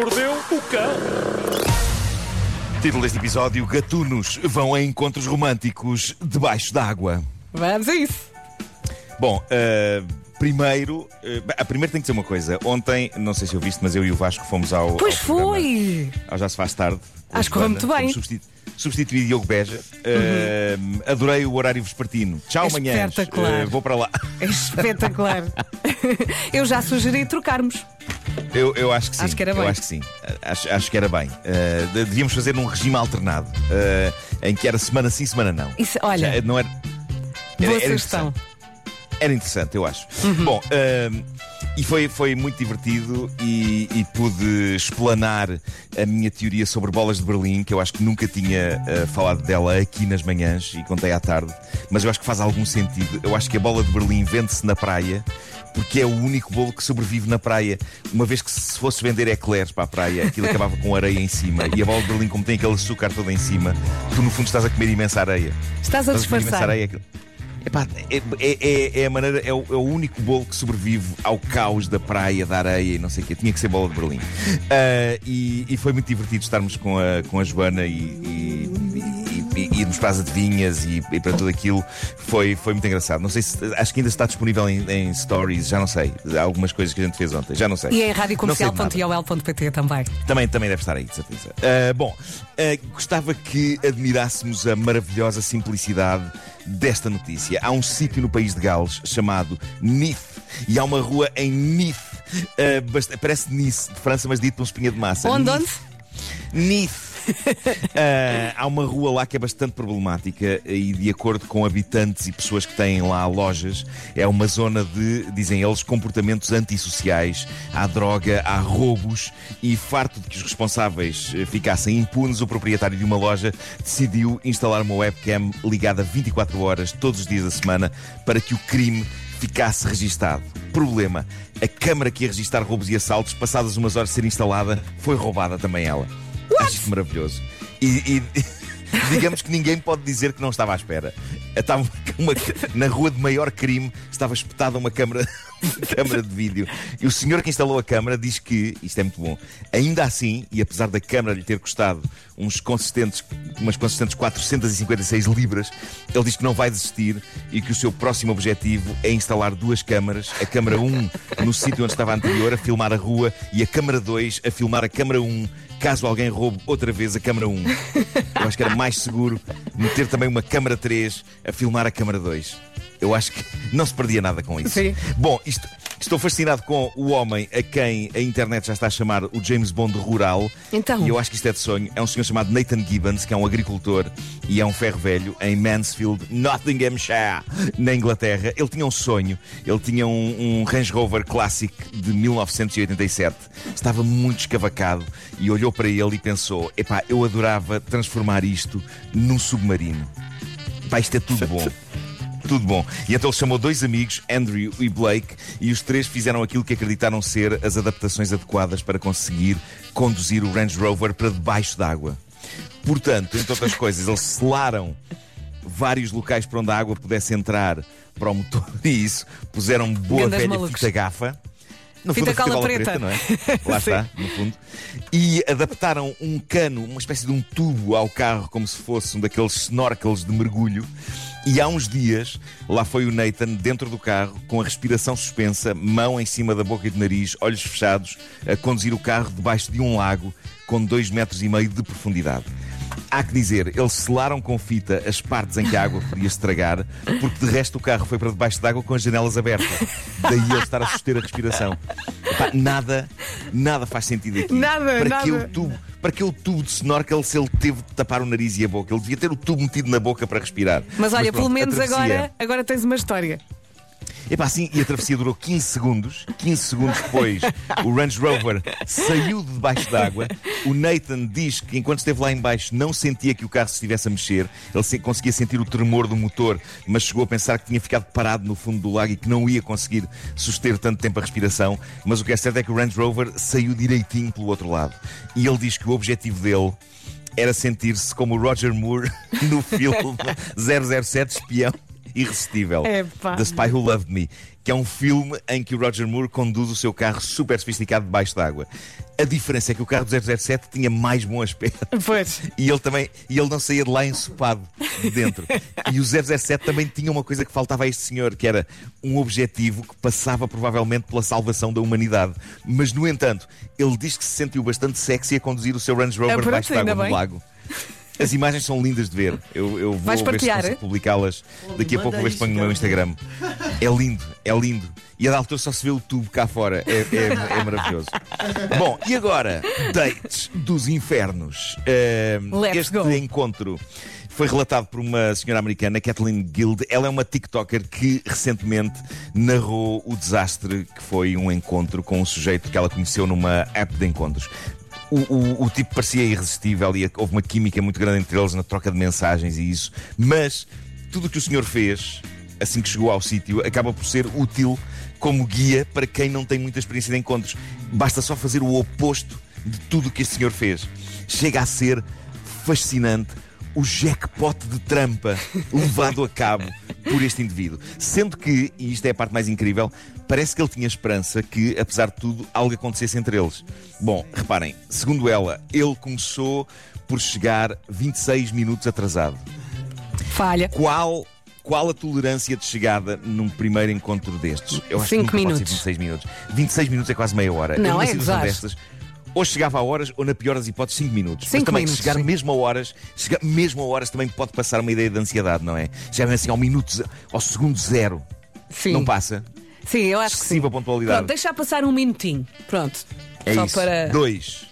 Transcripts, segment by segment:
mordeu o cão. Título deste episódio: Gatunos vão a encontros românticos debaixo d'água. Vamos a isso. Bom, uh, primeiro, uh, a primeiro tem que dizer uma coisa. Ontem, não sei se eu viste, mas eu e o Vasco fomos ao. Pois ao programa, foi! Ao Já Se Faz Tarde. Acho que correu muito bem. Substitu substituí Diogo Beja. Uh, adorei o horário vespertino. Tchau, É amanhã. espetacular. vou para lá. É espetacular. Eu já sugeri trocarmos. Eu, eu acho que sim. Acho que era Eu bem. acho que sim. Acho, acho que era bem. Uh, de- devíamos fazer num regime alternado, uh, em que era semana sim, semana não. Isso, olha, Já, não era. boa era sugestão. interessante. Era interessante, eu acho. Uhum. Bom, ahm, e foi, foi muito divertido e, e pude explanar a minha teoria sobre bolas de Berlim, que eu acho que nunca tinha ah, falado dela aqui nas manhãs e contei à tarde, mas eu acho que faz algum sentido. Eu acho que a bola de Berlim vende-se na praia. Porque é o único bolo que sobrevive na praia. Uma vez que se fosse vender eclairs para a praia, aquilo acabava com areia em cima. E a bola de Berlim, como tem aquele açúcar todo em cima, tu no fundo estás a comer imensa areia. Estás a disfarçar. Epá, é, é- é- é a maneira, é o, é o único bolo que sobrevive ao caos da praia, da areia e não sei o quê. Tinha que ser bola de Berlim. Ah, e, e foi muito divertido estarmos com a, com a Joana e- e irmos para as adivinhas e, e para tudo aquilo. Foi, foi muito engraçado. Não sei se acho que ainda está disponível em, em stories, já não sei. Há algumas coisas que a gente fez ontem, já não sei. E é de nada. radiocomercial.iol.pt também. Também, também deve estar aí, de certeza. Ah, bom, ah, gostava que admirássemos a maravilhosa simplicidade desta notícia. Há um sítio no país de Gales chamado Nith e há uma rua em Nith. ah, bast- parece Nice, de França, mas dito por um espinha de massa. Onde, Nith. onde? Nith. Ah, há uma rua lá que é bastante problemática e, de acordo com habitantes e pessoas que têm lá lojas, é uma zona de, dizem eles, comportamentos antissociais. Há droga, há roubos e, farto de que os responsáveis eh, ficassem impunes, o proprietário de uma loja decidiu instalar uma webcam ligada 24 horas, todos os dias da semana, para que o crime ficasse registado. Problema: a câmara que ia registar roubos e assaltos, passadas umas horas de ser instalada, foi roubada também ela. Acho maravilhoso. E, e- digamos que ninguém pode dizer que não estava à espera. Estava uma- na rua de maior crime estava espetada uma câmara, câmara de vídeo. E o senhor que instalou a câmara diz que, isto é muito bom, ainda assim, e apesar da câmara lhe ter custado uns consistentes, umas consistentes 456 libras, ele diz que não vai desistir e que o seu próximo objetivo é instalar duas câmaras, a câmara 1 no sítio onde estava a anterior, a filmar a rua, e a câmara 2 a filmar a câmara 1, caso alguém roube outra vez a câmara 1. Eu acho que era mais seguro meter também uma câmara 3 a filmar a câmara 2. Eu acho que não se perdia nada com isso. Sim. Bom, isto- estou fascinado com o homem a quem a internet já está a chamar o James Bond rural. Então. E eu acho que isto é de sonho. É um senhor chamado Nathan Gibbons, que é um agricultor e é um ferro velho em Mansfield, Nottinghamshire, na Inglaterra. Ele tinha um sonho. Ele tinha um, um Range Rover Classic de 1987. Estava muito escavacado e olhou para ele e pensou: epá, eu adorava transformar isto num submarino. Pá, isto é tudo bom. Tudo bom. E então ele chamou dois amigos, Andrew e Blake, e os três fizeram aquilo que acreditaram ser as adaptações adequadas para conseguir conduzir o Range Rover para debaixo d'água. Portanto, entre outras coisas, eles selaram vários locais para onde a água pudesse entrar para o motor e isso. Puseram boa Grandes velha malucos. fita gafa. No Fita fundo, a cola preta, preta. não é? Lá está, no fundo. E adaptaram um cano, uma espécie de um tubo ao carro, como se fosse um daqueles snorkels de mergulho. E há uns dias, lá foi o Nathan dentro do carro, com a respiração suspensa, mão em cima da boca e do nariz, olhos fechados, a conduzir o carro debaixo de um lago com dois metros e meio de profundidade. Há que dizer, eles selaram com fita as partes em que a água podia estragar, porque de resto o carro foi para debaixo d'água com as janelas abertas. Daí ele estar a suster a respiração. Epá, nada, nada faz sentido aqui. Nada, para nada. Que o tubo, para que o tubo de snorkel se ele teve de tapar o nariz e a boca? Ele devia ter o tubo metido na boca para respirar. Mas olha, pronto, pelo menos agora, agora tens uma história. Epá, assim, e a travessia durou 15 segundos. 15 segundos depois, o Range Rover saiu de debaixo d'água. O Nathan diz que enquanto esteve lá embaixo não sentia que o carro se estivesse a mexer. Ele se- conseguia sentir o tremor do motor, mas chegou a pensar que tinha ficado parado no fundo do lago e que não ia conseguir suster tanto tempo a respiração. Mas o que é certo é que o Range Rover saiu direitinho pelo outro lado. E ele diz que o objetivo dele era sentir-se como o Roger Moore no filme 007 Espião. Irresistível. Epá. The Spy Who Loved Me, que é um filme em que o Roger Moore conduz o seu carro super sofisticado debaixo d'água. A diferença é que o carro do 007 tinha mais bom aspecto. Pois. E ele também, e ele não saía de lá ensopado de dentro. E o 007 também tinha uma coisa que faltava a este senhor, que era um objetivo que passava provavelmente pela salvação da humanidade. Mas, no entanto, ele diz que se sentiu bastante sexy a conduzir o seu Range Rover Ah, debaixo d'água no lago. As imagens são lindas de ver. Eu, eu vou Vais ver se partilhar, consigo publicá-las. Daqui a manda pouco isso, ponho no meu. Instagram. É lindo, é lindo. E a da altura só se vê o tubo cá fora. É, é- é maravilhoso. Bom, e agora? Dates dos infernos. Let's este go. encontro foi relatado por uma senhora americana, Kathleen Guild. Ela é uma TikToker que recentemente narrou o desastre que foi um encontro com um sujeito que ela conheceu numa app de encontros. O, o- o tipo parecia irresistível e houve uma química muito grande entre eles na troca de mensagens e isso, mas tudo o que o senhor fez, assim que chegou ao sítio, acaba por ser útil como guia para quem não tem muita experiência de encontros. Basta só fazer o oposto de tudo o que este senhor fez. Chega a ser fascinante o jackpot de trampa levado a cabo por este indivíduo. Sendo que, e isto é a parte mais incrível, parece que ele tinha esperança que, apesar de tudo, algo acontecesse entre eles. Bom, reparem, segundo ela, ele começou por chegar 26 minutos atrasado. Falha. Qual, qual a tolerância de chegada num primeiro encontro destes? Eu acho Cinco que pode minutos. ser 26 minutos. 26 minutos é quase meia hora. Não, Eu é destas, ou chegava a horas, ou na pior das hipóteses, 5 minutos. Mas Cinco também, minutos, chegar sim. mesmo a horas, chegar mesmo a horas também pode passar uma ideia de ansiedade, não é? Chegar assim ao minuto, ao segundo zero. Sim. Não passa? Sim, eu acho que sim. Excessiva pontualidade. Pronto, deixa passar um minutinho. Pronto. É Só isso. para. Dois.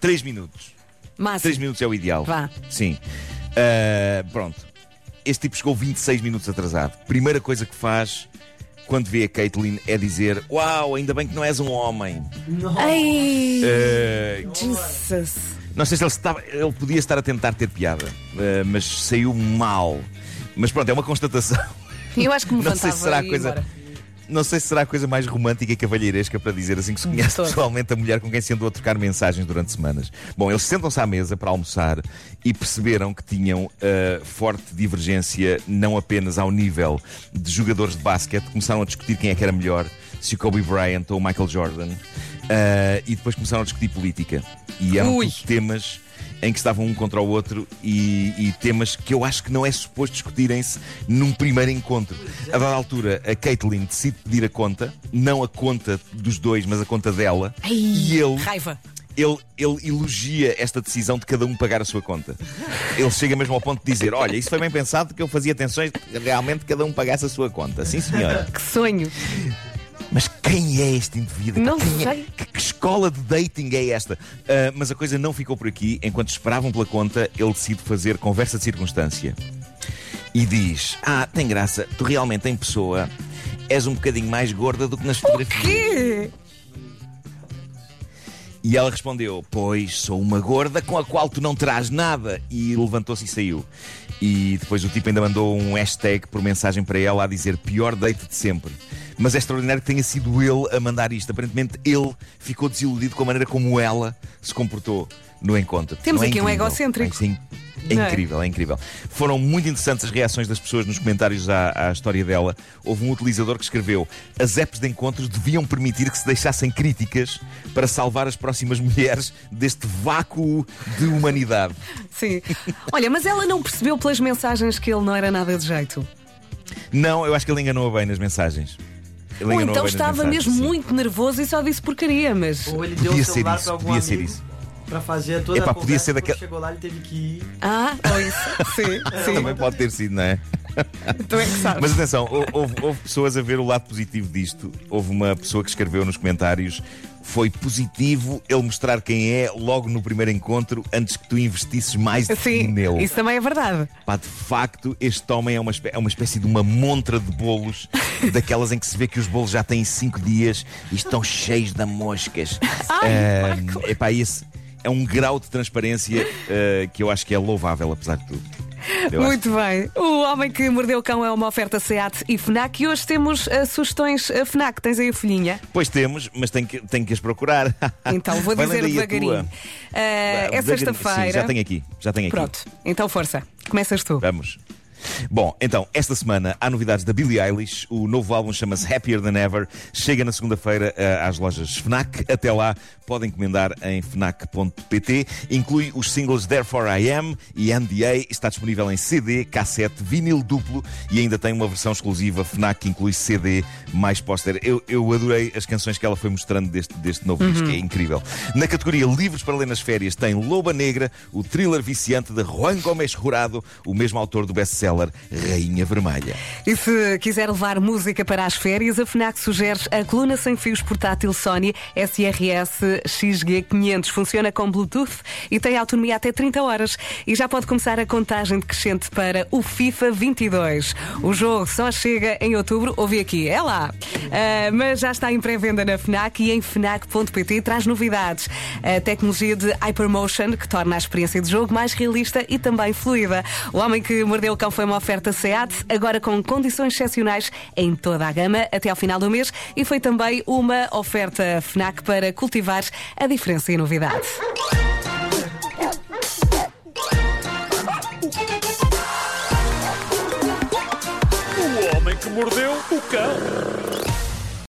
Três minutos. Máximo. 3 minutos é o ideal. Vá. Sim. Ah, pronto. Este tipo chegou 26 minutos atrasado. Primeira coisa que faz quando vê a Caitlyn é dizer: Uau, ainda bem que não és um homem. Ai, Ah, Jesus. não sei se ele, estava, ele podia estar a tentar ter piada, ah, mas saiu mal. Mas pronto, é uma constatação. Eu acho que me Não sei se será a coisa. embora. Não sei se será a coisa mais romântica e cavalheiresca para dizer assim que se conhece todo. pessoalmente a mulher com quem se andou a trocar mensagens durante semanas. Bom, eles sentam-se à mesa para almoçar e perceberam que tinham uh, forte divergência, não apenas ao nível de jogadores de basquete, começaram a discutir quem é que era melhor, se o Kobe Bryant ou o Michael Jordan, uh, e depois começaram a discutir política. E eram temas em que estavam um contra o outro e, e temas que eu acho que não é suposto discutirem-se num primeiro encontro. A dada altura, a Caitlyn decide pedir a conta, não a conta dos dois, mas a conta dela, Ai, e ele, Raiva. ele, ele elogia esta decisão de cada um pagar a sua conta. Ele chega mesmo ao ponto de dizer: Olha, isso foi bem pensado que eu fazia atenções de que realmente cada um pagasse a sua conta. Sim, senhora. Que sonho. Mas quem é este indivíduo? Não Quem é- sei. Que, que escola de dating é esta? Ah, mas a coisa não ficou por aqui. Enquanto esperavam pela conta, ele decide fazer conversa de circunstância. E diz: Ah, tem graça, tu realmente em pessoa és um bocadinho mais gorda do que nas fotografias. Que? E ela respondeu: Pois, sou uma gorda com a qual tu não terás nada. E levantou-se e saiu. E depois o tipo ainda mandou um hashtag por mensagem para ela a dizer pior date de sempre. Mas é extraordinário que tenha sido ele a mandar isto. Aparentemente ele ficou desiludido com a maneira como ela se comportou no encontro. Temos é aqui um egocêntrico. É, sim. É Não é? incrível, é incrível. Foram muito interessantes as reações das pessoas nos comentários à, à história dela. Houve um utilizador que escreveu: as apps de encontros deviam permitir que se deixassem críticas para salvar as próximas mulheres deste vácuo de humanidade. Sim. Olha, mas ela não percebeu pelas mensagens que ele não era nada de jeito. Não, eu acho que ele enganou-a bem nas mensagens. Ele Ou então estava mesmo sim. muito nervoso e só disse porcaria, mas. Ou ele deu Podia o ser celular isso, pra algum podia ser amigo isso. pra fazer toda Epá, a podia ser daquela- Chegou lá, ele teve que ir. Ah, ou isso. Sim, sim. Também pode ter sido, não é? Tu é que sabes. Mas atenção, hou- houve, houve pessoas a ver o lado positivo disto. Houve uma pessoa que escreveu nos comentários: foi positivo ele mostrar quem é logo no primeiro encontro antes que tu investisses mais Sim, nele. isso também é verdade. Pá, de facto, este homem é uma, espé- é uma espécie de uma montra de bolos, daquelas em que se vê que os bolos já têm cinco dias e estão cheios de moscas. Ai, Ah, Marco. epá, esse é um grau de transparência ah, que eu acho que é louvável, apesar de tudo. Eu acho. Muito bem. O Homem que Mordeu o Cão é uma oferta SEAT e FNAC. E hoje temos eh, sugestões eh, FNAC. Tens aí a folhinha? Pois temos, mas tenho que, tenho que as procurar. Então vou Vai dizer a devagarinho. Eh, é sexta-feira. já tenho aqui, já tenho aqui. Pronto, então força. Começas tu. Vamos. Bom, então, esta semana há novidades da Billie Eilish. O novo álbum chama-se Happier Than Ever. Chega na segunda-feira uh, às lojas Fnac. Até lá, podem encomendar em fnac.pt. Inclui os singles Therefore I Am e NDA. Está disponível em CD, cassete, vinil duplo e ainda tem uma versão exclusiva Fnac que inclui CD mais póster. Eu, eu adorei as canções que ela foi mostrando deste, deste novo uhum. disco, é incrível. Na categoria Livros para Ler nas Férias tem Loba Negra, o thriller viciante de Juan Gomes Jurado, o mesmo autor do best-seller Rainha Vermelha. E se quiser levar música para as férias, a FNAC sugere a coluna sem fios portátil Sony SRS XG500. Funciona com Bluetooth e tem autonomia até 30 horas. E já pode começar a contagem decrescente para o FIFA 22. O jogo só chega em outubro. Ouvi aqui, é lá. Uh, mas já está em pré-venda na FNAC e em FNAC.pt traz novidades. A tecnologia de Hypermotion, que torna a experiência de jogo mais realista e também fluida. O Homem que Mordeu o Cão foi uma oferta SEAT, agora com condições excepcionais em toda a gama até ao final do mês e foi também uma oferta FNAC para cultivar a diferença e novidade. O homem que mordeu o cão.